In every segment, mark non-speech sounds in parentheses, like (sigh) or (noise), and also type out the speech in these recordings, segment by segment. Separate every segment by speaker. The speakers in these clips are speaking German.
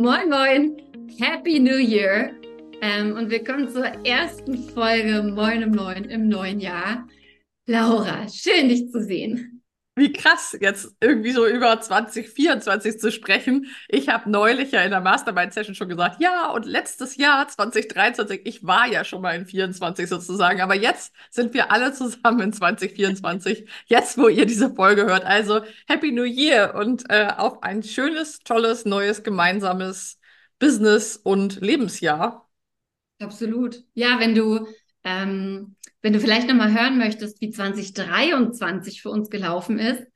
Speaker 1: Moin, moin, Happy New Year ähm, und willkommen zur ersten Folge Moin, moin im neuen Jahr. Laura, schön dich zu sehen.
Speaker 2: Wie krass, jetzt irgendwie so über 2024 zu sprechen. Ich habe neulich ja in der Mastermind-Session schon gesagt, ja, und letztes Jahr, 2023, ich war ja schon mal in 24 sozusagen, aber jetzt sind wir alle zusammen in 2024, jetzt, wo ihr diese Folge hört. Also Happy New Year und äh, auf ein schönes, tolles, neues, gemeinsames Business- und Lebensjahr.
Speaker 1: Absolut. Ja, wenn du ähm, wenn du vielleicht nochmal hören möchtest, wie 2023 für uns gelaufen ist,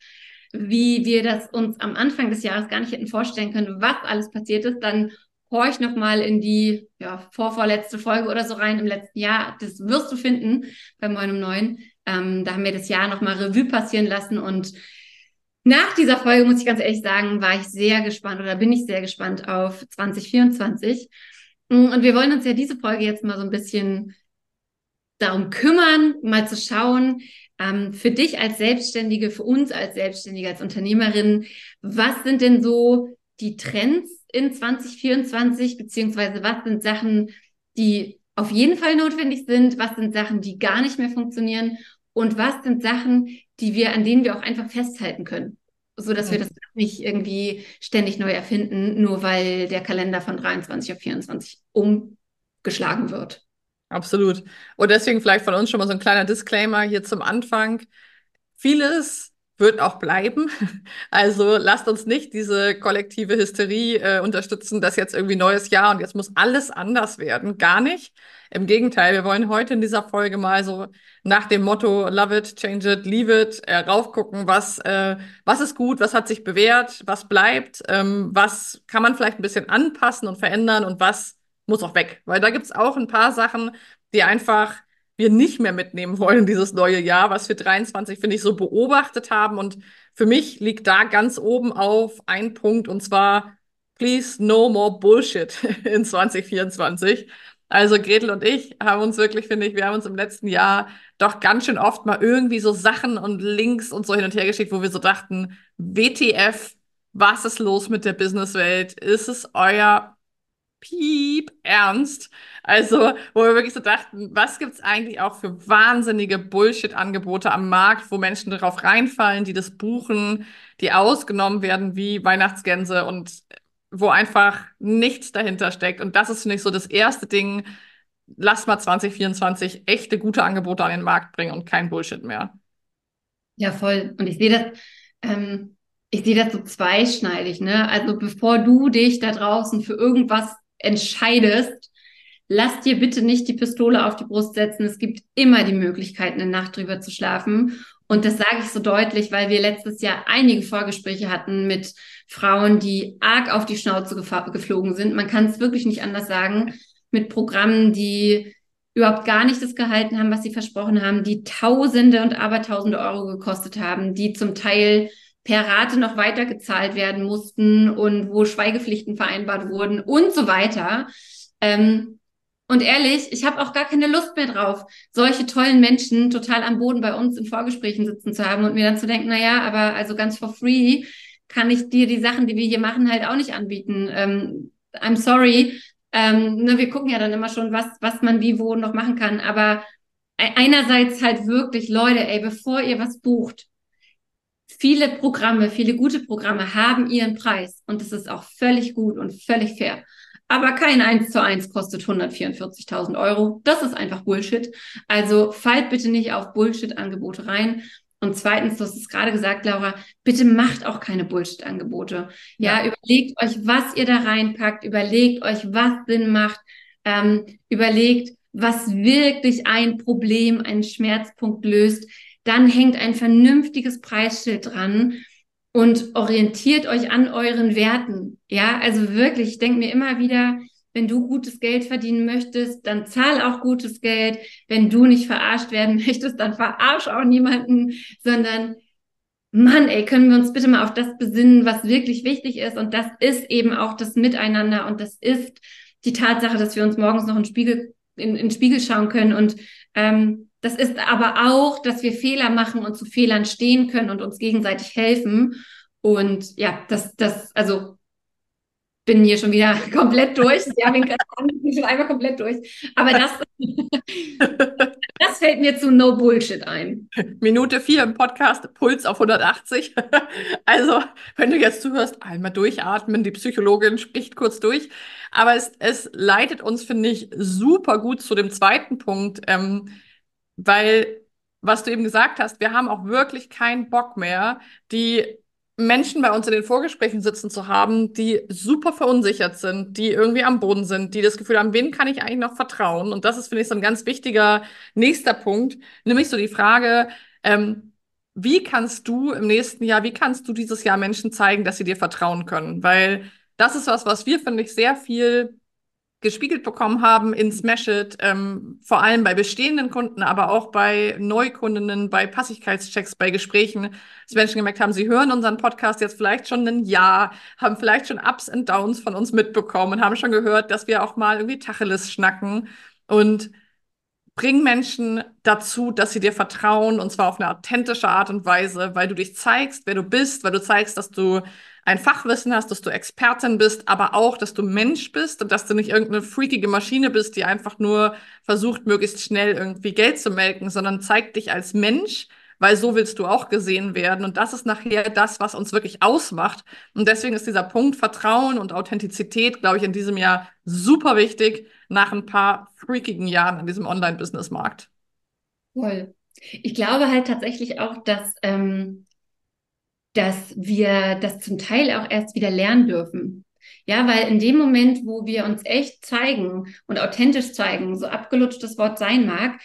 Speaker 1: wie wir das uns am Anfang des Jahres gar nicht hätten vorstellen können, was alles passiert ist, dann horch nochmal in die ja, vorvorletzte Folge oder so rein im letzten Jahr. Das wirst du finden bei meinem neuen. Ähm, da haben wir das Jahr nochmal Revue passieren lassen und nach dieser Folge, muss ich ganz ehrlich sagen, war ich sehr gespannt oder bin ich sehr gespannt auf 2024. Und wir wollen uns ja diese Folge jetzt mal so ein bisschen darum kümmern, mal zu schauen, ähm, für dich als Selbstständige, für uns als Selbstständige, als Unternehmerin, was sind denn so die Trends in 2024, beziehungsweise was sind Sachen, die auf jeden Fall notwendig sind, was sind Sachen, die gar nicht mehr funktionieren und was sind Sachen, die wir, an denen wir auch einfach festhalten können, so dass ja. wir das nicht irgendwie ständig neu erfinden, nur weil der Kalender von 23 auf 24 umgeschlagen wird.
Speaker 2: Absolut. Und deswegen vielleicht von uns schon mal so ein kleiner Disclaimer hier zum Anfang. Vieles wird auch bleiben. (laughs) Also lasst uns nicht diese kollektive Hysterie äh, unterstützen, dass jetzt irgendwie neues Jahr und jetzt muss alles anders werden. Gar nicht. Im Gegenteil, wir wollen heute in dieser Folge mal so nach dem Motto Love it, change it, leave it äh, raufgucken, was, äh, was ist gut, was hat sich bewährt, was bleibt, ähm, was kann man vielleicht ein bisschen anpassen und verändern und was muss auch weg. Weil da gibt es auch ein paar Sachen, die einfach wir nicht mehr mitnehmen wollen, dieses neue Jahr, was wir 23, finde ich, so beobachtet haben. Und für mich liegt da ganz oben auf ein Punkt, und zwar, please no more Bullshit (laughs) in 2024. Also Gretel und ich haben uns wirklich, finde ich, wir haben uns im letzten Jahr doch ganz schön oft mal irgendwie so Sachen und Links und so hin und her geschickt, wo wir so dachten, WTF, was ist los mit der Businesswelt? Ist es euer piep ernst. Also, wo wir wirklich so dachten, was gibt's eigentlich auch für wahnsinnige Bullshit-Angebote am Markt, wo Menschen darauf reinfallen, die das buchen, die ausgenommen werden wie Weihnachtsgänse und wo einfach nichts dahinter steckt. Und das ist, finde ich, so das erste Ding. Lasst mal 2024 echte gute Angebote an den Markt bringen und kein Bullshit mehr.
Speaker 1: Ja, voll. Und ich sehe das, ähm, ich sehe das so zweischneidig, ne? Also bevor du dich da draußen für irgendwas entscheidest, lass dir bitte nicht die Pistole auf die Brust setzen. Es gibt immer die Möglichkeit, eine Nacht drüber zu schlafen. Und das sage ich so deutlich, weil wir letztes Jahr einige Vorgespräche hatten mit Frauen, die arg auf die Schnauze geflogen sind. Man kann es wirklich nicht anders sagen. Mit Programmen, die überhaupt gar nicht das gehalten haben, was sie versprochen haben, die Tausende und Abertausende Euro gekostet haben, die zum Teil per Rate noch weiter gezahlt werden mussten und wo Schweigepflichten vereinbart wurden und so weiter. Ähm, und ehrlich, ich habe auch gar keine Lust mehr drauf, solche tollen Menschen total am Boden bei uns in Vorgesprächen sitzen zu haben und mir dann zu denken, na ja, aber also ganz for free kann ich dir die Sachen, die wir hier machen, halt auch nicht anbieten. Ähm, I'm sorry. Ähm, ne, wir gucken ja dann immer schon, was, was man wie wo noch machen kann. Aber e-, einerseits halt wirklich, Leute, ey, bevor ihr was bucht, viele Programme, viele gute Programme haben ihren Preis und das ist auch völlig gut und völlig fair. Aber kein 1 zu 1 kostet 144.000 Euro. Das ist einfach Bullshit. Also fallt bitte nicht auf Bullshit-Angebote rein. Und zweitens, du hast es gerade gesagt, Laura, bitte macht auch keine Bullshit-Angebote. Ja, ja, überlegt euch, was ihr da reinpackt, überlegt euch, was Sinn macht, ähm, überlegt, was wirklich ein Problem, einen Schmerzpunkt löst dann hängt ein vernünftiges Preisschild dran und orientiert euch an euren Werten. Ja, also wirklich, ich denke mir immer wieder, wenn du gutes Geld verdienen möchtest, dann zahl auch gutes Geld. Wenn du nicht verarscht werden (laughs) möchtest, dann verarsch auch niemanden, sondern Mann, ey, können wir uns bitte mal auf das besinnen, was wirklich wichtig ist. Und das ist eben auch das Miteinander und das ist die Tatsache, dass wir uns morgens noch in Spiegel, in, in den Spiegel schauen können und ähm, das ist aber auch, dass wir Fehler machen und zu Fehlern stehen können und uns gegenseitig helfen. Und ja, das, das, also bin hier schon wieder (laughs) komplett durch. Ja, bin (laughs) schon einmal komplett durch. Aber das, (laughs) das fällt mir zu No Bullshit ein.
Speaker 2: Minute vier im Podcast, Puls auf 180. Also, wenn du jetzt zuhörst, einmal durchatmen, die Psychologin spricht kurz durch. Aber es, es leitet uns, finde ich, super gut zu dem zweiten Punkt, ähm, weil was du eben gesagt hast, wir haben auch wirklich keinen Bock mehr, die Menschen bei uns in den Vorgesprächen sitzen zu haben, die super verunsichert sind, die irgendwie am Boden sind, die das Gefühl haben, wen kann ich eigentlich noch vertrauen? Und das ist, finde ich, so ein ganz wichtiger nächster Punkt, nämlich so die Frage, ähm, wie kannst du im nächsten Jahr, wie kannst du dieses Jahr Menschen zeigen, dass sie dir vertrauen können? Weil das ist was, was wir, finde ich, sehr viel gespiegelt bekommen haben in Smash It, ähm, vor allem bei bestehenden Kunden, aber auch bei Neukundinnen, bei Passigkeitschecks, bei Gesprächen, dass Menschen gemerkt haben, sie hören unseren Podcast jetzt vielleicht schon ein Jahr, haben vielleicht schon Ups und Downs von uns mitbekommen und haben schon gehört, dass wir auch mal irgendwie Tacheles schnacken. Und bringen Menschen dazu, dass sie dir vertrauen und zwar auf eine authentische Art und Weise, weil du dich zeigst, wer du bist, weil du zeigst, dass du ein Fachwissen hast, dass du Expertin bist, aber auch, dass du Mensch bist und dass du nicht irgendeine freakige Maschine bist, die einfach nur versucht, möglichst schnell irgendwie Geld zu melken, sondern zeig dich als Mensch, weil so willst du auch gesehen werden. Und das ist nachher das, was uns wirklich ausmacht. Und deswegen ist dieser Punkt Vertrauen und Authentizität, glaube ich, in diesem Jahr super wichtig nach ein paar freakigen Jahren in diesem Online-Business-Markt.
Speaker 1: Voll. Ich glaube halt tatsächlich auch, dass ähm, dass wir das zum Teil auch erst wieder lernen dürfen. Ja, weil in dem Moment, wo wir uns echt zeigen und authentisch zeigen, so abgelutscht das Wort sein mag,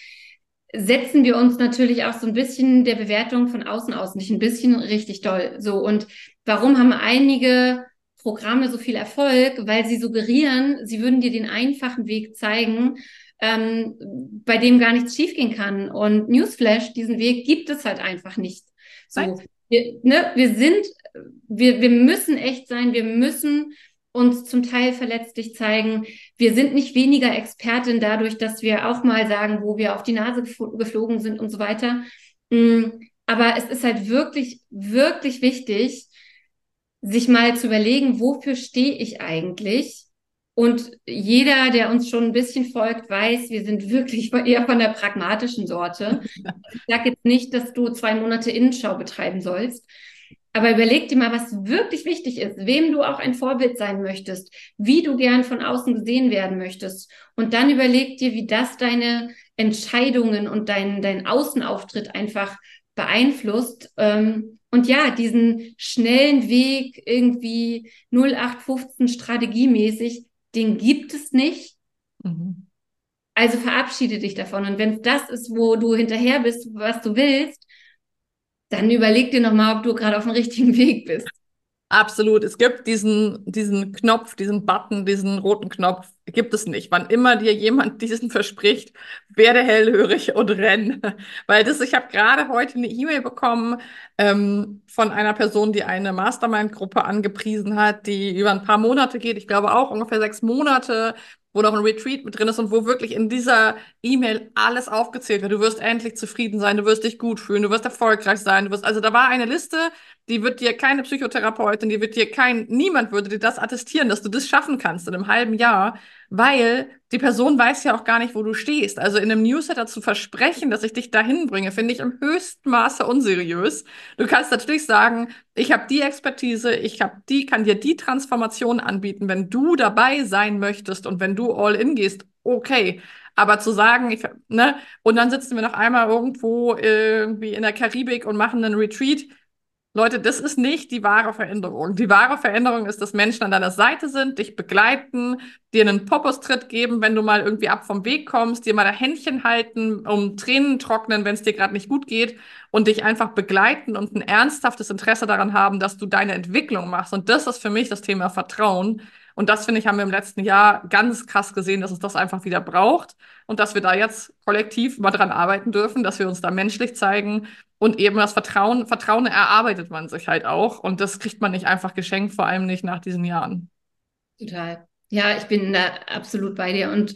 Speaker 1: setzen wir uns natürlich auch so ein bisschen der Bewertung von außen aus, nicht ein bisschen richtig doll. So, und warum haben einige Programme so viel Erfolg? Weil sie suggerieren, sie würden dir den einfachen Weg zeigen, ähm, bei dem gar nichts schiefgehen kann. Und Newsflash, diesen Weg gibt es halt einfach nicht. So, wir, ne, wir sind, wir, wir müssen echt sein, wir müssen uns zum Teil verletzlich zeigen. Wir sind nicht weniger Expertin dadurch, dass wir auch mal sagen, wo wir auf die Nase geflogen sind und so weiter. Mm, aber es ist halt wirklich, wirklich wichtig, sich mal zu überlegen, wofür stehe ich eigentlich? Und jeder, der uns schon ein bisschen folgt, weiß, wir sind wirklich (laughs) eher von der pragmatischen Sorte. Ich sage jetzt nicht, dass du zwei Monate Innenschau betreiben sollst, aber überleg dir mal, was wirklich wichtig ist, wem du auch ein Vorbild sein möchtest, wie du gern von außen gesehen werden möchtest. Und dann überleg dir, wie das deine Entscheidungen und dein, dein Außenauftritt einfach beeinflusst. Ähm, und ja, diesen schnellen Weg irgendwie 0815 strategiemäßig, den gibt es nicht. Mhm. Also verabschiede dich davon. Und wenn das ist, wo du hinterher bist, was du willst, dann überleg dir nochmal, ob du gerade auf dem richtigen Weg bist.
Speaker 2: Absolut. Es gibt diesen, diesen Knopf, diesen Button, diesen roten Knopf, gibt es nicht. Wann immer dir jemand (laughs) diesen verspricht, werde hellhörig und renn. (laughs) Weil das, ich habe gerade heute eine E-Mail bekommen ähm, von einer Person, die eine Mastermind-Gruppe angepriesen hat, die über ein paar Monate geht. Ich glaube auch ungefähr sechs Monate, wo noch ein Retreat mit drin ist und wo wirklich in dieser E-Mail alles aufgezählt wird. Du wirst endlich zufrieden sein, du wirst dich gut fühlen, du wirst erfolgreich sein, du wirst, also da war eine Liste, die wird dir keine Psychotherapeutin, die wird dir kein, niemand würde dir das attestieren, dass du das schaffen kannst in einem halben Jahr weil die Person weiß ja auch gar nicht, wo du stehst. Also in einem Newsletter zu versprechen, dass ich dich dahin bringe, finde ich im höchsten Maße unseriös. Du kannst natürlich sagen, ich habe die Expertise, ich habe die, kann dir die Transformation anbieten, wenn du dabei sein möchtest und wenn du all in gehst, okay. Aber zu sagen, ich, ne, und dann sitzen wir noch einmal irgendwo irgendwie in der Karibik und machen einen Retreat, Leute, das ist nicht die wahre Veränderung. Die wahre Veränderung ist, dass Menschen an deiner Seite sind, dich begleiten, dir einen Popostritt geben, wenn du mal irgendwie ab vom Weg kommst, dir mal ein Händchen halten, um Tränen trocknen, wenn es dir gerade nicht gut geht und dich einfach begleiten und ein ernsthaftes Interesse daran haben, dass du deine Entwicklung machst. Und das ist für mich das Thema Vertrauen. Und das, finde ich, haben wir im letzten Jahr ganz krass gesehen, dass es das einfach wieder braucht und dass wir da jetzt kollektiv mal dran arbeiten dürfen, dass wir uns da menschlich zeigen und eben das Vertrauen, Vertrauen erarbeitet man sich halt auch. Und das kriegt man nicht einfach geschenkt, vor allem nicht nach diesen Jahren.
Speaker 1: Total. Ja, ich bin da absolut bei dir. Und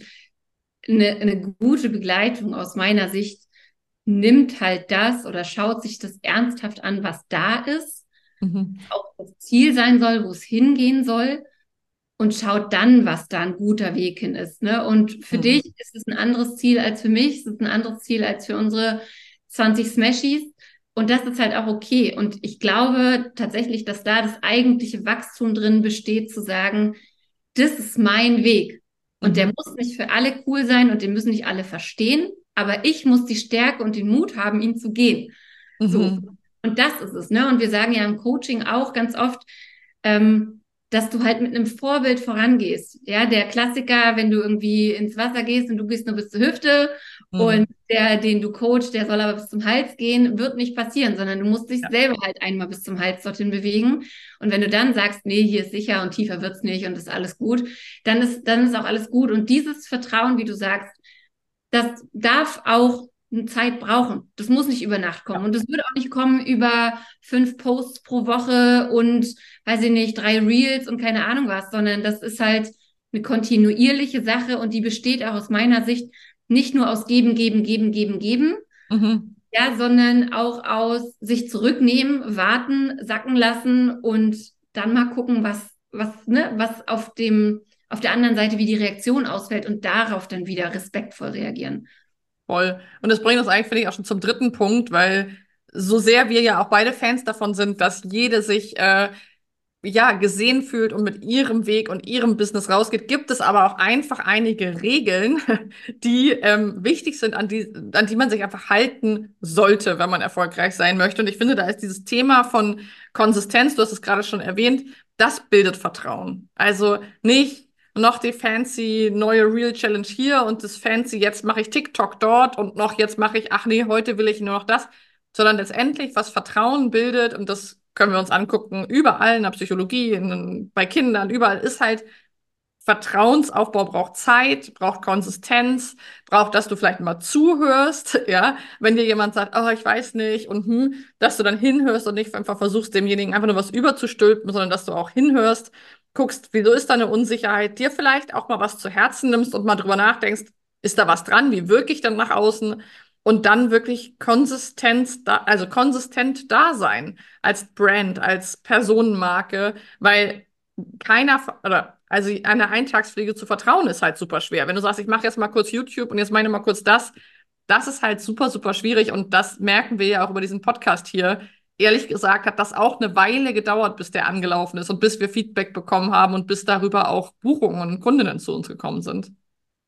Speaker 1: eine, eine gute Begleitung aus meiner Sicht nimmt halt das oder schaut sich das ernsthaft an, was da ist, mhm. auch das Ziel sein soll, wo es hingehen soll und schaut dann, was da ein guter Weg hin ist. Ne? Und für mhm. dich ist es ein anderes Ziel als für mich, es ist ein anderes Ziel als für unsere 20 Smashies. Und das ist halt auch okay. Und ich glaube tatsächlich, dass da das eigentliche Wachstum drin besteht, zu sagen, das ist mein Weg. Und der mhm. muss nicht für alle cool sein und den müssen nicht alle verstehen, aber ich muss die Stärke und den Mut haben, ihn zu gehen. Mhm. So. Und das ist es, ne? Und wir sagen ja im Coaching auch ganz oft, ähm, dass du halt mit einem Vorbild vorangehst. Ja, der Klassiker, wenn du irgendwie ins Wasser gehst und du gehst nur bis zur Hüfte mhm. und der, den du coach, der soll aber bis zum Hals gehen, wird nicht passieren, sondern du musst dich ja. selber halt einmal bis zum Hals dorthin bewegen. Und wenn du dann sagst, nee, hier ist sicher und tiefer wird's nicht und ist alles gut, dann ist, dann ist auch alles gut. Und dieses Vertrauen, wie du sagst, das darf auch Zeit brauchen. Das muss nicht über Nacht kommen. Ja. Und das wird auch nicht kommen über fünf Posts pro Woche und, weiß ich nicht, drei Reels und keine Ahnung was, sondern das ist halt eine kontinuierliche Sache und die besteht auch aus meiner Sicht nicht nur aus geben, geben, geben, geben, geben, mhm. ja, sondern auch aus sich zurücknehmen, warten, sacken lassen und dann mal gucken, was, was, ne, was auf dem, auf der anderen Seite, wie die Reaktion ausfällt und darauf dann wieder respektvoll reagieren.
Speaker 2: Voll. Und das bringt uns eigentlich, finde ich, auch schon zum dritten Punkt, weil so sehr wir ja auch beide Fans davon sind, dass jede sich äh, ja gesehen fühlt und mit ihrem Weg und ihrem Business rausgeht, gibt es aber auch einfach einige Regeln, (laughs) die ähm, wichtig sind, an die, an die man sich einfach halten sollte, wenn man erfolgreich sein möchte. Und ich finde, da ist dieses Thema von Konsistenz, du hast es gerade schon erwähnt, das bildet Vertrauen. Also nicht noch die fancy neue Real Challenge hier und das fancy, jetzt mache ich TikTok dort und noch jetzt mache ich, ach nee, heute will ich nur noch das, sondern letztendlich, was Vertrauen bildet und das können wir uns angucken, überall in der Psychologie, in, bei Kindern, überall ist halt Vertrauensaufbau braucht Zeit, braucht Konsistenz, braucht, dass du vielleicht mal zuhörst, (laughs) ja, wenn dir jemand sagt, oh, ich weiß nicht und hm, dass du dann hinhörst und nicht einfach versuchst, demjenigen einfach nur was überzustülpen, sondern dass du auch hinhörst guckst, wieso ist da eine Unsicherheit, dir vielleicht auch mal was zu Herzen nimmst und mal drüber nachdenkst, ist da was dran, wie wirke ich dann nach außen und dann wirklich Konsistenz da, also konsistent da sein als Brand, als Personenmarke, weil keiner oder also eine Eintagspflege zu vertrauen ist halt super schwer. Wenn du sagst, ich mache jetzt mal kurz YouTube und jetzt meine mal kurz das, das ist halt super super schwierig und das merken wir ja auch über diesen Podcast hier ehrlich gesagt hat das auch eine Weile gedauert, bis der angelaufen ist und bis wir Feedback bekommen haben und bis darüber auch Buchungen und Kundinnen zu uns gekommen sind.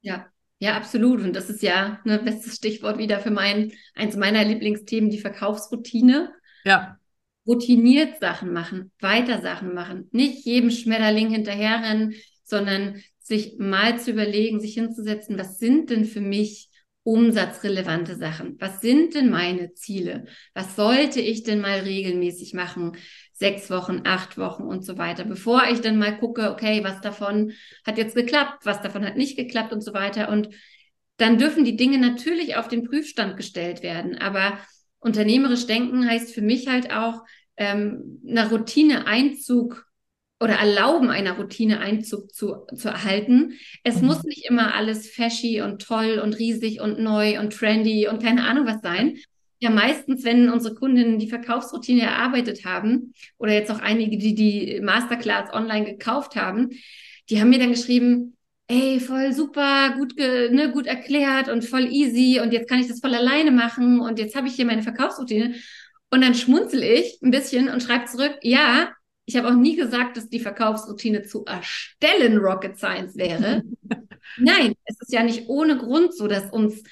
Speaker 1: Ja, ja, absolut. Und das ist ja ein ne, bestes Stichwort wieder für mein, eins meiner Lieblingsthemen, die Verkaufsroutine.
Speaker 2: Ja.
Speaker 1: Routiniert Sachen machen, weiter Sachen machen, nicht jedem Schmetterling hinterherrennen, sondern sich mal zu überlegen, sich hinzusetzen, was sind denn für mich umsatzrelevante Sachen. Was sind denn meine Ziele? Was sollte ich denn mal regelmäßig machen? Sechs Wochen, acht Wochen und so weiter, bevor ich dann mal gucke, okay, was davon hat jetzt geklappt, was davon hat nicht geklappt und so weiter. Und dann dürfen die Dinge natürlich auf den Prüfstand gestellt werden. Aber unternehmerisch denken heißt für mich halt auch, ähm, einer Routine Einzug oder erlauben, einer Routine Einzug zu, zu erhalten. Es mhm. muss nicht immer alles fashy und toll und riesig und neu und trendy und keine Ahnung was sein. Ja, meistens, wenn unsere Kundinnen die Verkaufsroutine erarbeitet haben oder jetzt auch einige, die die Masterclass online gekauft haben, die haben mir dann geschrieben, ey, voll super, gut, ne, gut erklärt und voll easy und jetzt kann ich das voll alleine machen und jetzt habe ich hier meine Verkaufsroutine. Und dann schmunzel ich ein bisschen und schreibe zurück, ja, ich habe auch nie gesagt, dass die Verkaufsroutine zu erstellen Rocket Science wäre. (laughs) Nein, es ist ja nicht ohne Grund so, dass uns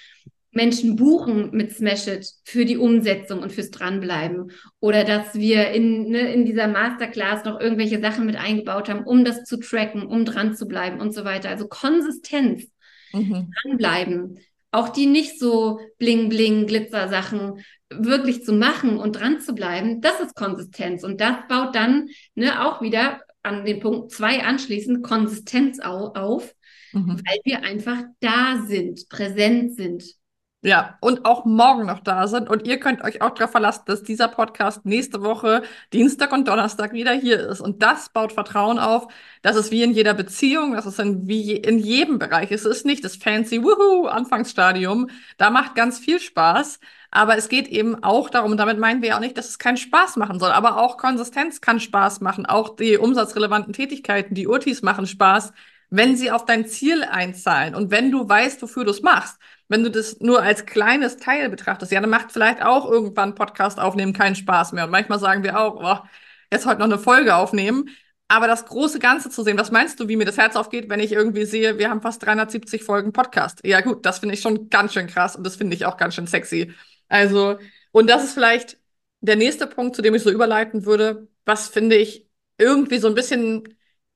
Speaker 1: Menschen buchen mit Smash It für die Umsetzung und fürs Dranbleiben. Oder dass wir in, ne, in dieser Masterclass noch irgendwelche Sachen mit eingebaut haben, um das zu tracken, um dran zu bleiben und so weiter. Also Konsistenz, mhm. dranbleiben. Auch die nicht so bling-bling Glitzer-Sachen wirklich zu machen und dran zu bleiben, das ist Konsistenz. Und das baut dann ne, auch wieder an den Punkt zwei anschließend Konsistenz au auf, mhm. weil wir einfach da sind, präsent sind.
Speaker 2: Ja, und auch morgen noch da sind. Und ihr könnt euch auch darauf verlassen, dass dieser Podcast nächste Woche, Dienstag und Donnerstag, wieder hier ist. Und das baut Vertrauen auf. Das ist wie in jeder Beziehung, das ist in, wie in jedem Bereich. Es ist nicht das fancy Wuhu Anfangsstadium. Da macht ganz viel Spaß. Aber es geht eben auch darum, damit meinen wir ja auch nicht, dass es keinen Spaß machen soll. Aber auch Konsistenz kann Spaß machen. Auch die umsatzrelevanten Tätigkeiten, die Urtis machen Spaß, wenn sie auf dein Ziel einzahlen und wenn du weißt, wofür du es machst. Wenn du das nur als kleines Teil betrachtest, ja, dann macht vielleicht auch irgendwann Podcast aufnehmen keinen Spaß mehr. Und manchmal sagen wir auch, oh, jetzt heute noch eine Folge aufnehmen. Aber das große Ganze zu sehen, was meinst du, wie mir das Herz aufgeht, wenn ich irgendwie sehe, wir haben fast 370 Folgen Podcast? Ja, gut, das finde ich schon ganz schön krass und das finde ich auch ganz schön sexy. Also, und das ist vielleicht der nächste Punkt, zu dem ich so überleiten würde. Was finde ich irgendwie so ein bisschen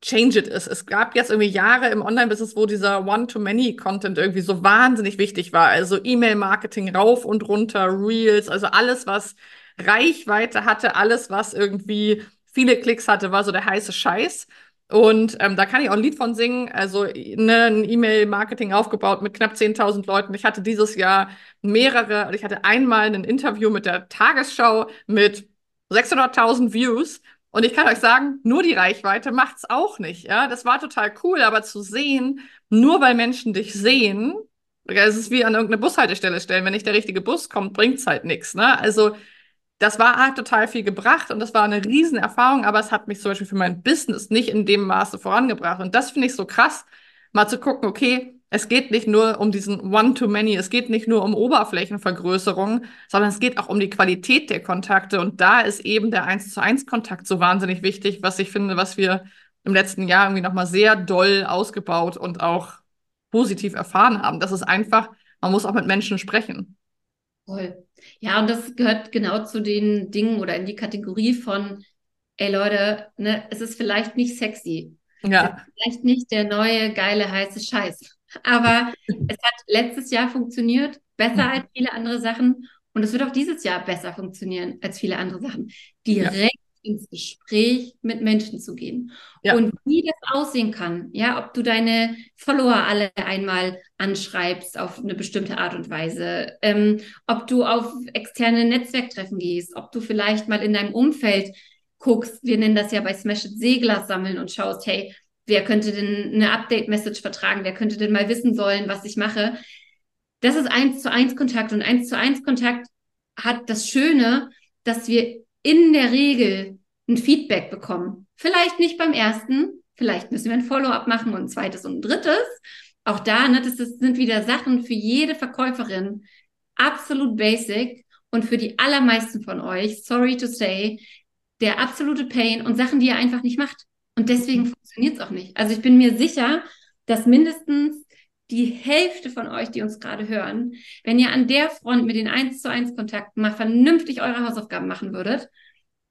Speaker 2: change it ist. Es gab jetzt irgendwie Jahre im Online-Business, wo dieser One-to-Many-Content irgendwie so wahnsinnig wichtig war. Also E-Mail-Marketing rauf und runter, Reels, also alles, was Reichweite hatte, alles, was irgendwie viele Klicks hatte, war so der heiße Scheiß. Und ähm, da kann ich auch ein Lied von singen. Also ne, ein E-Mail-Marketing aufgebaut mit knapp 10.000 Leuten. Ich hatte dieses Jahr mehrere, ich hatte einmal ein Interview mit der Tagesschau mit 600.000 Views. Und ich kann euch sagen, nur die Reichweite macht's auch nicht. Ja, das war total cool, aber zu sehen, nur weil Menschen dich sehen, es ist wie an irgendeine Bushaltestelle stellen. Wenn nicht der richtige Bus kommt, bringt's halt nichts. Ne? Also das war halt total viel gebracht und das war eine Riesenerfahrung, aber es hat mich zum Beispiel für mein Business nicht in dem Maße vorangebracht. Und das finde ich so krass, mal zu gucken, okay, es geht nicht nur um diesen One-to-Many, es geht nicht nur um Oberflächenvergrößerung, sondern es geht auch um die Qualität der Kontakte. Und da ist eben der 1 zu 1 Kontakt so wahnsinnig wichtig, was ich finde, was wir im letzten Jahr irgendwie nochmal sehr doll ausgebaut und auch positiv erfahren haben. Das ist einfach, man muss auch mit Menschen sprechen.
Speaker 1: Toll. Ja, und das gehört genau zu den Dingen oder in die Kategorie von, ey Leute, ne, es ist vielleicht nicht sexy. Ja. vielleicht nicht der neue, geile, heiße Scheiß. Aber es hat letztes Jahr funktioniert, besser als viele andere Sachen. Und es wird auch dieses Jahr besser funktionieren als viele andere Sachen. Direkt ja. ins Gespräch mit Menschen zu gehen. Ja. Und wie das aussehen kann, ja, ob du deine Follower alle einmal anschreibst auf eine bestimmte Art und Weise, ähm, ob du auf externe Netzwerktreffen gehst, ob du vielleicht mal in deinem Umfeld guckst, wir nennen das ja bei Smash It Segler sammeln und schaust, hey, Wer könnte denn eine Update-Message vertragen? Wer könnte denn mal wissen sollen, was ich mache? Das ist eins zu eins Kontakt und eins zu eins Kontakt hat das Schöne, dass wir in der Regel ein Feedback bekommen. Vielleicht nicht beim ersten, vielleicht müssen wir ein Follow-up machen und ein zweites und ein drittes. Auch da, ne, das, sind wieder Sachen für jede Verkäuferin absolut basic und für die allermeisten von euch, sorry to say, der absolute Pain und Sachen, die ihr einfach nicht macht. Und deswegen funktioniert es auch nicht. Also ich bin mir sicher, dass mindestens die Hälfte von euch, die uns gerade hören, wenn ihr an der Front mit den 1 zu 1 Kontakten mal vernünftig eure Hausaufgaben machen würdet,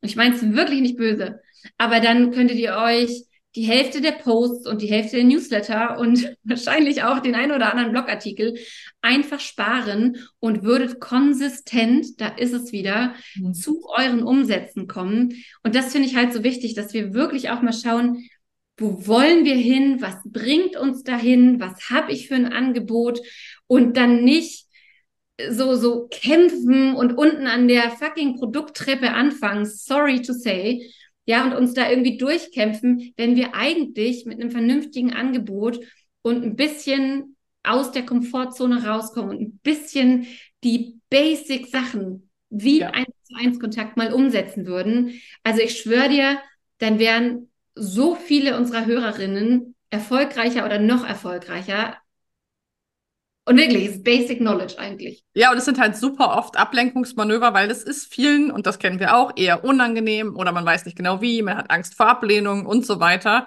Speaker 1: ich meine es wirklich nicht böse, aber dann könntet ihr euch die Hälfte der Posts und die Hälfte der Newsletter und (laughs) wahrscheinlich auch den ein oder anderen Blogartikel einfach sparen und würdet konsistent, da ist es wieder, mhm. zu euren Umsätzen kommen. Und das finde ich halt so wichtig, dass wir wirklich auch mal schauen, wo wollen wir hin? Was bringt uns dahin? Was habe ich für ein Angebot? Und dann nicht so, so kämpfen und unten an der fucking Produkttreppe anfangen, sorry to say, ja, und uns da irgendwie durchkämpfen, wenn wir eigentlich mit einem vernünftigen Angebot und ein bisschen aus der Komfortzone rauskommen und ein bisschen die Basic Sachen wie ja. eins zu eins Kontakt mal umsetzen würden. Also ich schwöre dir, dann wären so viele unserer Hörerinnen erfolgreicher oder noch erfolgreicher, und wirklich, ist Basic Knowledge eigentlich.
Speaker 2: Ja, und es sind halt super oft Ablenkungsmanöver, weil das ist vielen, und das kennen wir auch, eher unangenehm oder man weiß nicht genau wie, man hat Angst vor Ablehnung und so weiter.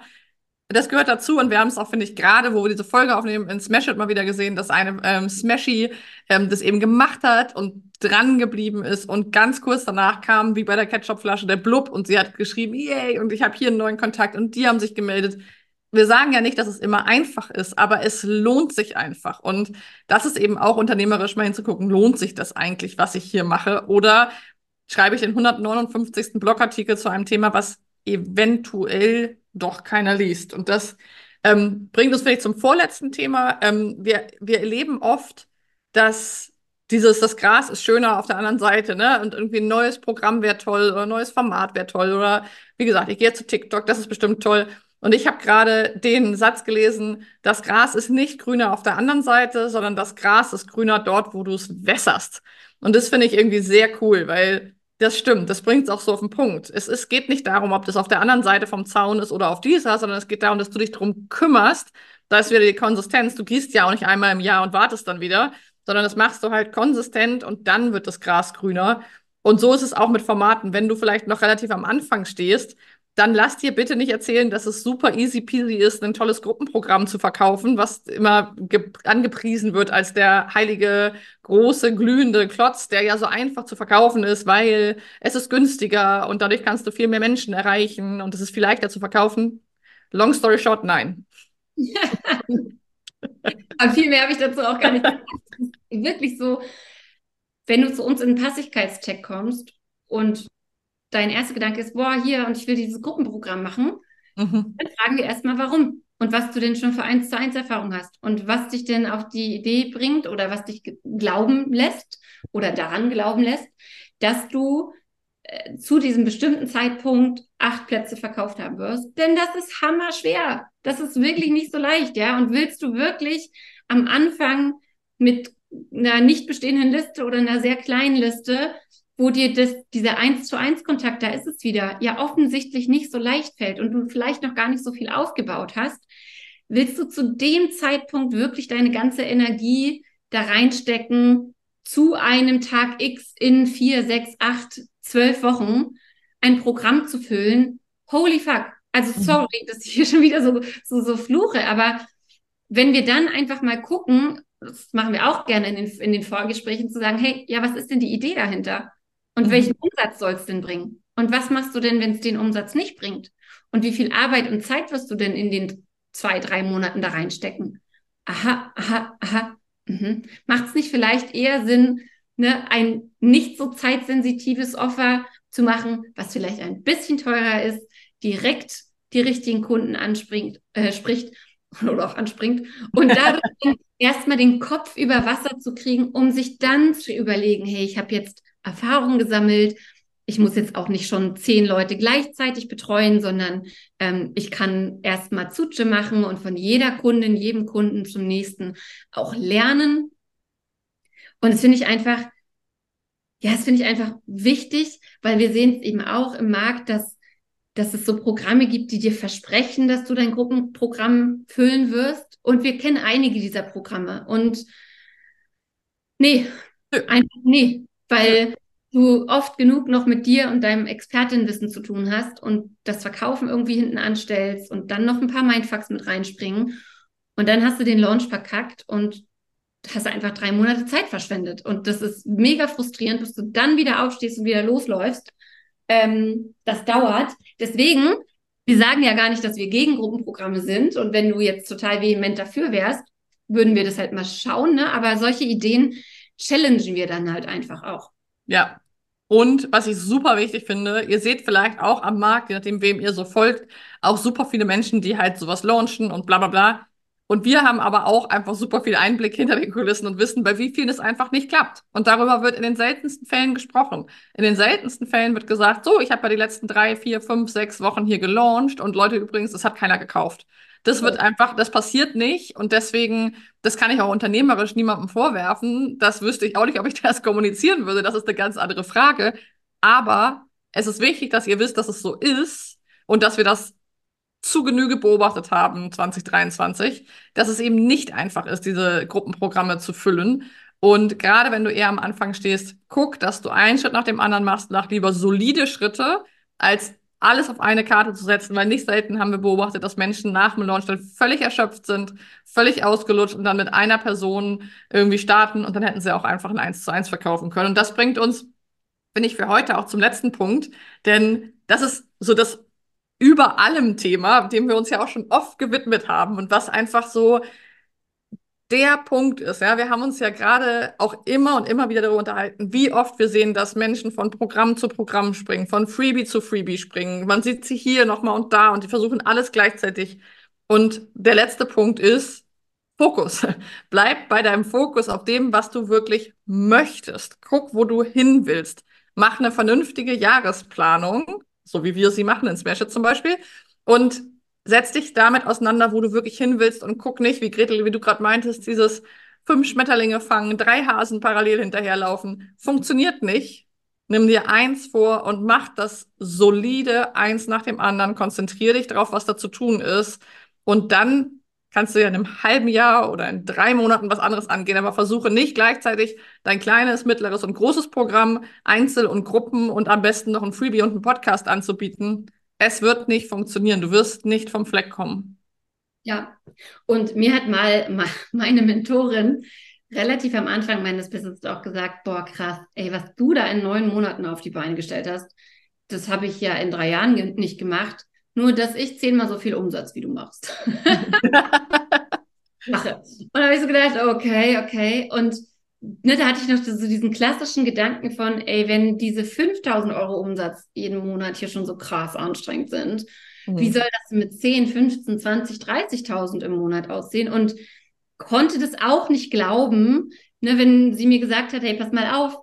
Speaker 2: Das gehört dazu und wir haben es auch, finde ich, gerade, wo wir diese Folge aufnehmen, in Smash It mal wieder gesehen, dass eine ähm, Smashy ähm, das eben gemacht hat und dran geblieben ist und ganz kurz danach kam, wie bei der Ketchupflasche, der Blub und sie hat geschrieben, yay, und ich habe hier einen neuen Kontakt und die haben sich gemeldet wir sagen ja nicht, dass es immer einfach ist, aber es lohnt sich einfach. Und das ist eben auch unternehmerisch mal hinzugucken, lohnt sich das eigentlich, was ich hier mache? Oder schreibe ich den 159. Blogartikel zu einem Thema, was eventuell doch keiner liest? Und das ähm, bringt uns vielleicht zum vorletzten Thema. Ähm, wir, wir erleben oft, dass dieses, das Gras ist schöner auf der anderen Seite, ne? Und irgendwie ein neues Programm wäre toll oder ein neues Format wäre toll. Oder wie gesagt, ich gehe zu TikTok, das ist bestimmt toll. Und ich habe gerade den Satz gelesen, das Gras ist nicht grüner auf der anderen Seite, sondern das Gras ist grüner dort, wo du es wässerst. Und das finde ich irgendwie sehr cool, weil das stimmt, das bringt es auch so auf den Punkt. Es, es geht nicht darum, ob das auf der anderen Seite vom Zaun ist oder auf dieser, sondern es geht darum, dass du dich darum kümmerst. Da ist wieder die Konsistenz. Du gießt ja auch nicht einmal im Jahr und wartest dann wieder, sondern das machst du halt konsistent und dann wird das Gras grüner. Und so ist es auch mit Formaten. Wenn du vielleicht noch relativ am Anfang stehst, dann lass dir bitte nicht erzählen, dass es super easy peasy ist, ein tolles Gruppenprogramm zu verkaufen, was immer angepriesen wird als der heilige, große, glühende Klotz, der ja so einfach zu verkaufen ist, weil es ist günstiger und dadurch kannst du viel mehr Menschen erreichen und es ist viel leichter zu verkaufen. Long story short, nein. (laughs)
Speaker 1: Aber viel mehr habe ich dazu auch gar nicht gesagt. Wirklich so, wenn du zu uns in den Passigkeitscheck kommst und dein erster Gedanke ist, boah, hier, und ich will dieses Gruppenprogramm machen, mhm. dann fragen wir erstmal, warum und was du denn schon für eins zu eins Erfahrung hast und was dich denn auf die Idee bringt oder was dich glauben lässt oder daran glauben lässt, dass du äh, zu diesem bestimmten Zeitpunkt acht Plätze verkauft haben wirst. Denn das ist hammer schwer. Das ist wirklich nicht so leicht, ja. Und willst du wirklich am Anfang mit einer nicht bestehenden Liste oder einer sehr kleinen Liste wo dir das, dieser eins zu eins Kontakt, da ist es wieder, ja offensichtlich nicht so leicht fällt und du vielleicht noch gar nicht so viel aufgebaut hast, willst du zu dem Zeitpunkt wirklich deine ganze Energie da reinstecken, zu einem Tag X in vier, sechs, acht, zwölf Wochen ein Programm zu füllen? Holy fuck. Also mhm. sorry, dass ich hier schon wieder so, so, so fluche, aber wenn wir dann einfach mal gucken, das machen wir auch gerne in den, in den Vorgesprächen, zu sagen, hey, ja, was ist denn die Idee dahinter? Und mhm. welchen Umsatz soll es denn bringen? Und was machst du denn, wenn es den Umsatz nicht bringt? Und wie viel Arbeit und Zeit wirst du denn in den zwei, drei Monaten da reinstecken? Aha, aha, aha. Mhm. Macht es nicht vielleicht eher Sinn, ne, ein nicht so zeitsensitives Offer zu machen, was vielleicht ein bisschen teurer ist, direkt die richtigen Kunden anspringt, äh, spricht (laughs) oder auch anspringt und dadurch (laughs) erstmal den Kopf über Wasser zu kriegen, um sich dann zu überlegen, hey, ich habe jetzt Erfahrung gesammelt. Ich muss jetzt auch nicht schon zehn Leute gleichzeitig betreuen, sondern ähm, ich kann erstmal Zutsche machen und von jeder Kundin, jedem Kunden zum nächsten auch lernen. Und das finde ich einfach, ja, das finde ich einfach wichtig, weil wir sehen es eben auch im Markt, dass, dass es so Programme gibt, die dir versprechen, dass du dein Gruppenprogramm füllen wirst. Und wir kennen einige dieser Programme. Und nee, einfach nee weil du oft genug noch mit dir und deinem Expertenwissen zu tun hast und das Verkaufen irgendwie hinten anstellst und dann noch ein paar Mindfucks mit reinspringen und dann hast du den Launch verkackt und hast einfach drei Monate Zeit verschwendet und das ist mega frustrierend, bis du dann wieder aufstehst und wieder losläufst. Ähm, das dauert. Deswegen, wir sagen ja gar nicht, dass wir gegen Gruppenprogramme sind und wenn du jetzt total vehement dafür wärst, würden wir das halt mal schauen, ne? Aber solche Ideen challengen wir dann halt einfach auch.
Speaker 2: Ja. Und was ich super wichtig finde, ihr seht vielleicht auch am Markt, je nachdem, wem ihr so folgt, auch super viele Menschen, die halt sowas launchen und bla bla bla. Und wir haben aber auch einfach super viel Einblick hinter den Kulissen und wissen, bei wie vielen es einfach nicht klappt. Und darüber wird in den seltensten Fällen gesprochen. In den seltensten Fällen wird gesagt, so, ich habe ja die letzten drei, vier, fünf, sechs Wochen hier gelauncht und Leute übrigens, das hat keiner gekauft. Das wird einfach, das passiert nicht und deswegen, das kann ich auch unternehmerisch niemandem vorwerfen. Das wüsste ich auch nicht, ob ich (laughs) das kommunizieren würde. Das ist eine ganz andere Frage. Aber es ist wichtig, dass ihr wisst, dass es so ist und dass wir das zu Genüge beobachtet haben 2023, dass es eben nicht einfach ist, diese Gruppenprogramme zu füllen. Und gerade wenn du eher am Anfang stehst, guck, dass du einen Schritt nach dem anderen machst, nach lieber solide Schritte, als alles auf eine Karte zu setzen, weil nicht selten haben wir beobachtet, dass Menschen nach dem Launch dann völlig erschöpft sind, völlig ausgelutscht und dann mit einer Person irgendwie starten und dann hätten sie auch einfach ein 1 zu 1 verkaufen können. Und das bringt uns, finde ich, für heute auch zum letzten Punkt, denn das ist so das über allem Thema, dem wir uns ja auch schon oft gewidmet haben und was einfach so der Punkt ist. Ja, wir haben uns ja gerade auch immer und immer wieder darüber unterhalten, wie oft wir sehen, dass Menschen von Programm zu Programm springen, von Freebie zu Freebie springen. Man sieht sie hier nochmal und da und die versuchen alles gleichzeitig. Und der letzte Punkt ist, Fokus. (laughs) Bleib bei deinem Fokus auf dem, was du wirklich möchtest. Guck, wo du hin willst. Mach eine vernünftige Jahresplanung, so wie wir sie machen in Smash zum Beispiel, und setz dich damit auseinander, wo du wirklich hin willst und guck nicht, wie Gretel, wie du gerade meintest, dieses fünf Schmetterlinge fangen, drei Hasen parallel hinterherlaufen. Funktioniert nicht. Nimm dir eins vor und mach das solide eins nach dem anderen. Konzentrier dich darauf, was da zu tun ist. Und dann kannst du ja in einem halben Jahr oder in drei Monaten was anderes angehen, aber versuche nicht gleichzeitig dein kleines, mittleres und großes Programm, Einzel- und Gruppen und am besten noch ein Freebie und einen Podcast anzubieten. Es wird nicht funktionieren. Du wirst nicht vom Fleck kommen.
Speaker 1: Ja, und mir hat mal meine Mentorin relativ am Anfang meines Business auch gesagt, boah, krass, ey, was du da in neun Monaten auf die Beine gestellt hast, das habe ich ja in drei Jahren nicht gemacht. Nur, dass ich zehnmal so viel Umsatz wie du machst. (laughs) Mache. Und da habe ich so gedacht, okay, okay. Und ne, da hatte ich noch so diesen klassischen Gedanken von, ey, wenn diese 5000 Euro Umsatz jeden Monat hier schon so krass anstrengend sind, mhm. wie soll das mit 10, 15, 20, 30.000 im Monat aussehen? Und konnte das auch nicht glauben, ne, wenn sie mir gesagt hat, hey, pass mal auf,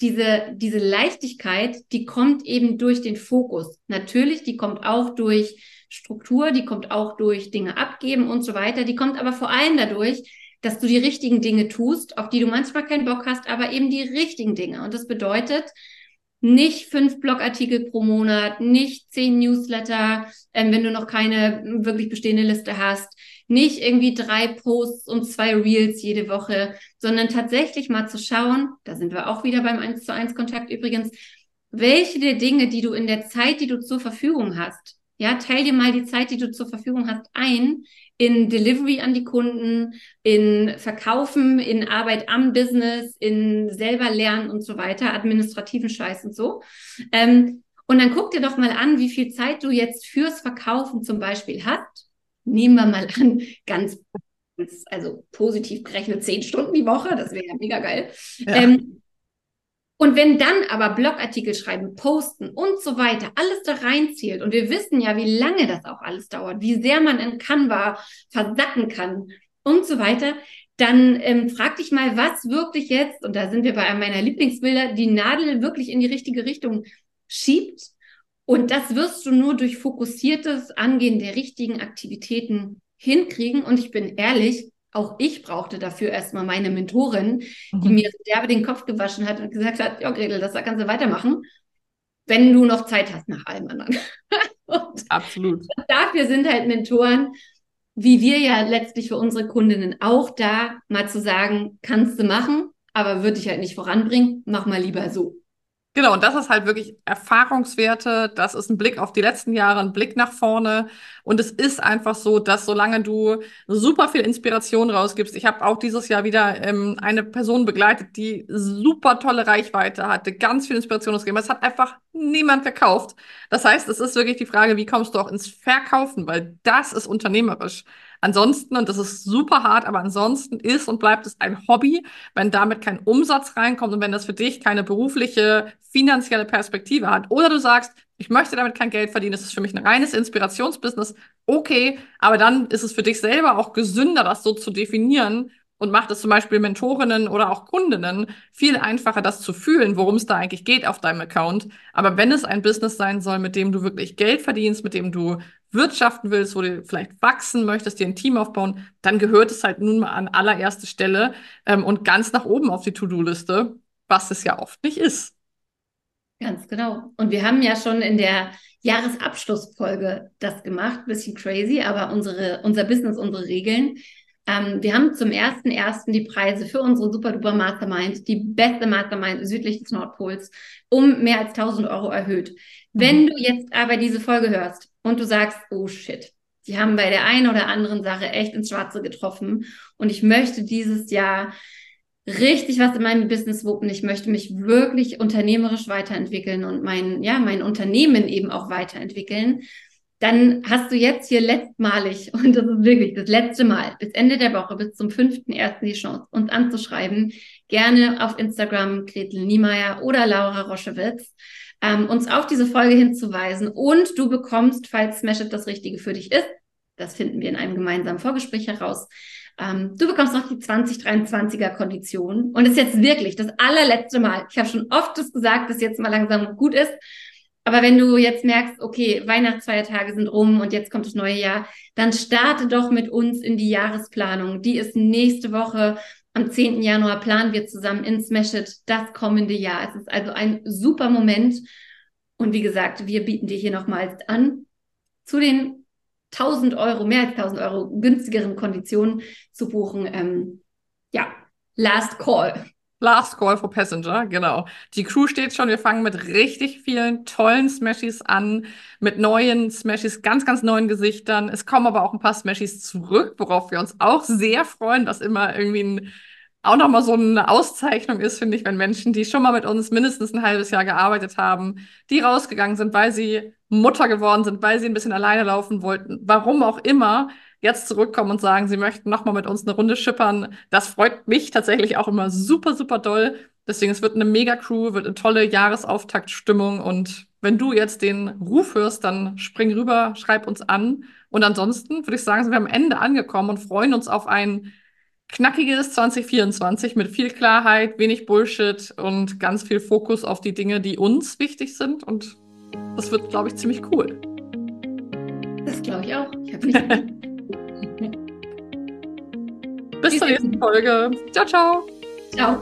Speaker 1: diese, diese Leichtigkeit, die kommt eben durch den Fokus. Natürlich, die kommt auch durch Struktur, die kommt auch durch Dinge abgeben und so weiter. Die kommt aber vor allem dadurch, dass du die richtigen Dinge tust, auf die du manchmal keinen Bock hast, aber eben die richtigen Dinge. Und das bedeutet, nicht fünf Blogartikel pro Monat, nicht zehn Newsletter, ähm, wenn du noch keine wirklich bestehende Liste hast, nicht irgendwie drei Posts und zwei Reels jede Woche, sondern tatsächlich mal zu schauen, da sind wir auch wieder beim 1 zu 1 Kontakt übrigens, welche der Dinge, die du in der Zeit, die du zur Verfügung hast, ja, teil dir mal die Zeit, die du zur Verfügung hast, ein in Delivery an die Kunden, in Verkaufen, in Arbeit am Business, in selber lernen und so weiter, administrativen Scheiß und so. Ähm, und dann guck dir doch mal an, wie viel Zeit du jetzt fürs Verkaufen zum Beispiel hast. Nehmen wir mal an, ganz, also positiv gerechnet zehn Stunden die Woche, das wäre ja mega geil. Ja. Ähm, und wenn dann aber Blogartikel schreiben, posten und so weiter, alles da reinzielt und wir wissen ja, wie lange das auch alles dauert, wie sehr man in Canva versacken kann und so weiter, dann ähm, frag dich mal, was wirklich jetzt, und da sind wir bei einem meiner Lieblingsbilder, die Nadel wirklich in die richtige Richtung schiebt. Und das wirst du nur durch fokussiertes Angehen der richtigen Aktivitäten hinkriegen. Und ich bin ehrlich, auch ich brauchte dafür erstmal meine Mentorin, mhm. die mir derbe den Kopf gewaschen hat und gesagt hat, ja, Gretel, das kannst du weitermachen, wenn du noch Zeit hast nach allem anderen. (laughs)
Speaker 2: Absolut.
Speaker 1: Dafür sind halt Mentoren, wie wir ja letztlich für unsere Kundinnen auch da, mal zu sagen, kannst du machen, aber würde dich halt nicht voranbringen, mach mal lieber so.
Speaker 2: Genau, und das ist halt wirklich Erfahrungswerte, das ist ein Blick auf die letzten Jahre, ein Blick nach vorne. Und es ist einfach so, dass solange du super viel Inspiration rausgibst, ich habe auch dieses Jahr wieder ähm, eine Person begleitet, die super tolle Reichweite hatte, ganz viel Inspiration ausgegeben. Es hat einfach niemand gekauft. Das heißt, es ist wirklich die Frage, wie kommst du auch ins Verkaufen, weil das ist unternehmerisch. Ansonsten, und das ist super hart, aber ansonsten ist und bleibt es ein Hobby, wenn damit kein Umsatz reinkommt und wenn das für dich keine berufliche, finanzielle Perspektive hat. Oder du sagst, ich möchte damit kein Geld verdienen, es ist für mich ein reines Inspirationsbusiness. Okay, aber dann ist es für dich selber auch gesünder, das so zu definieren und macht es zum Beispiel Mentorinnen oder auch Kundinnen viel einfacher, das zu fühlen, worum es da eigentlich geht auf deinem Account. Aber wenn es ein Business sein soll, mit dem du wirklich Geld verdienst, mit dem du wirtschaften willst, wo du vielleicht wachsen möchtest, dir ein Team aufbauen, dann gehört es halt nun mal an allererste Stelle ähm, und ganz nach oben auf die To-Do-Liste, was es ja oft nicht ist.
Speaker 1: Ganz genau. Und wir haben ja schon in der Jahresabschlussfolge das gemacht, bisschen crazy, aber unsere, unser Business, unsere Regeln. Ähm, wir haben zum ersten ersten die Preise für unsere super duper Mastermind, die beste Mastermind südlich des Nordpols, um mehr als 1000 Euro erhöht. Wenn mhm. du jetzt aber diese Folge hörst und du sagst, oh shit, die haben bei der einen oder anderen Sache echt ins Schwarze getroffen und ich möchte dieses Jahr richtig was in meinem Business wuppen. Ich möchte mich wirklich unternehmerisch weiterentwickeln und mein, ja, mein Unternehmen eben auch weiterentwickeln. Dann hast du jetzt hier letztmalig, (laughs) und das ist wirklich das letzte Mal, bis Ende der Woche, bis zum 5.1. die Chance, uns anzuschreiben. Gerne auf Instagram Gretel Niemeyer oder Laura Roschewitz ähm, uns auf diese Folge hinzuweisen. Und du bekommst, falls Smash It das Richtige für dich ist, das finden wir in einem gemeinsamen Vorgespräch heraus, Ähm, du bekommst noch die 2023er Kondition. Und das ist jetzt wirklich das allerletzte Mal. Ich habe schon oft das gesagt, dass jetzt mal langsam gut ist. Aber wenn du jetzt merkst, okay, Weihnachtsfeiertage sind rum und jetzt kommt das neue Jahr, dann starte doch mit uns in die Jahresplanung. Die ist nächste Woche. Am 10. Januar planen wir zusammen in Smash It das kommende Jahr. Es ist also ein super Moment. Und wie gesagt, wir bieten dir hier nochmals an, zu den 1000 Euro, mehr als 1000 Euro günstigeren Konditionen zu buchen. Ähm, ja, last call.
Speaker 2: Last Call for Passenger, genau. Die Crew steht schon. Wir fangen mit richtig vielen tollen Smashies an, mit neuen Smashies, ganz, ganz neuen Gesichtern. Es kommen aber auch ein paar Smashies zurück, worauf wir uns auch sehr freuen, was immer irgendwie ein, auch nochmal so eine Auszeichnung ist, finde ich, wenn Menschen, die schon mal mit uns mindestens ein halbes Jahr gearbeitet haben, die rausgegangen sind, weil sie Mutter geworden sind, weil sie ein bisschen alleine laufen wollten, warum auch immer, jetzt zurückkommen und sagen, sie möchten nochmal mit uns eine Runde schippern. Das freut mich tatsächlich auch immer super, super doll. Deswegen, es wird eine Mega-Crew, wird eine tolle Jahresauftaktstimmung. Und wenn du jetzt den Ruf hörst, dann spring rüber, schreib uns an. Und ansonsten würde ich sagen, sind wir am Ende angekommen und freuen uns auf ein knackiges 2024 mit viel Klarheit, wenig Bullshit und ganz viel Fokus auf die Dinge, die uns wichtig sind. Und das wird, glaube ich, ziemlich cool.
Speaker 1: Das glaube ich auch. Ich habe nicht (laughs)
Speaker 2: Bis zur nächsten Folge. Ciao, ciao.
Speaker 1: Ciao.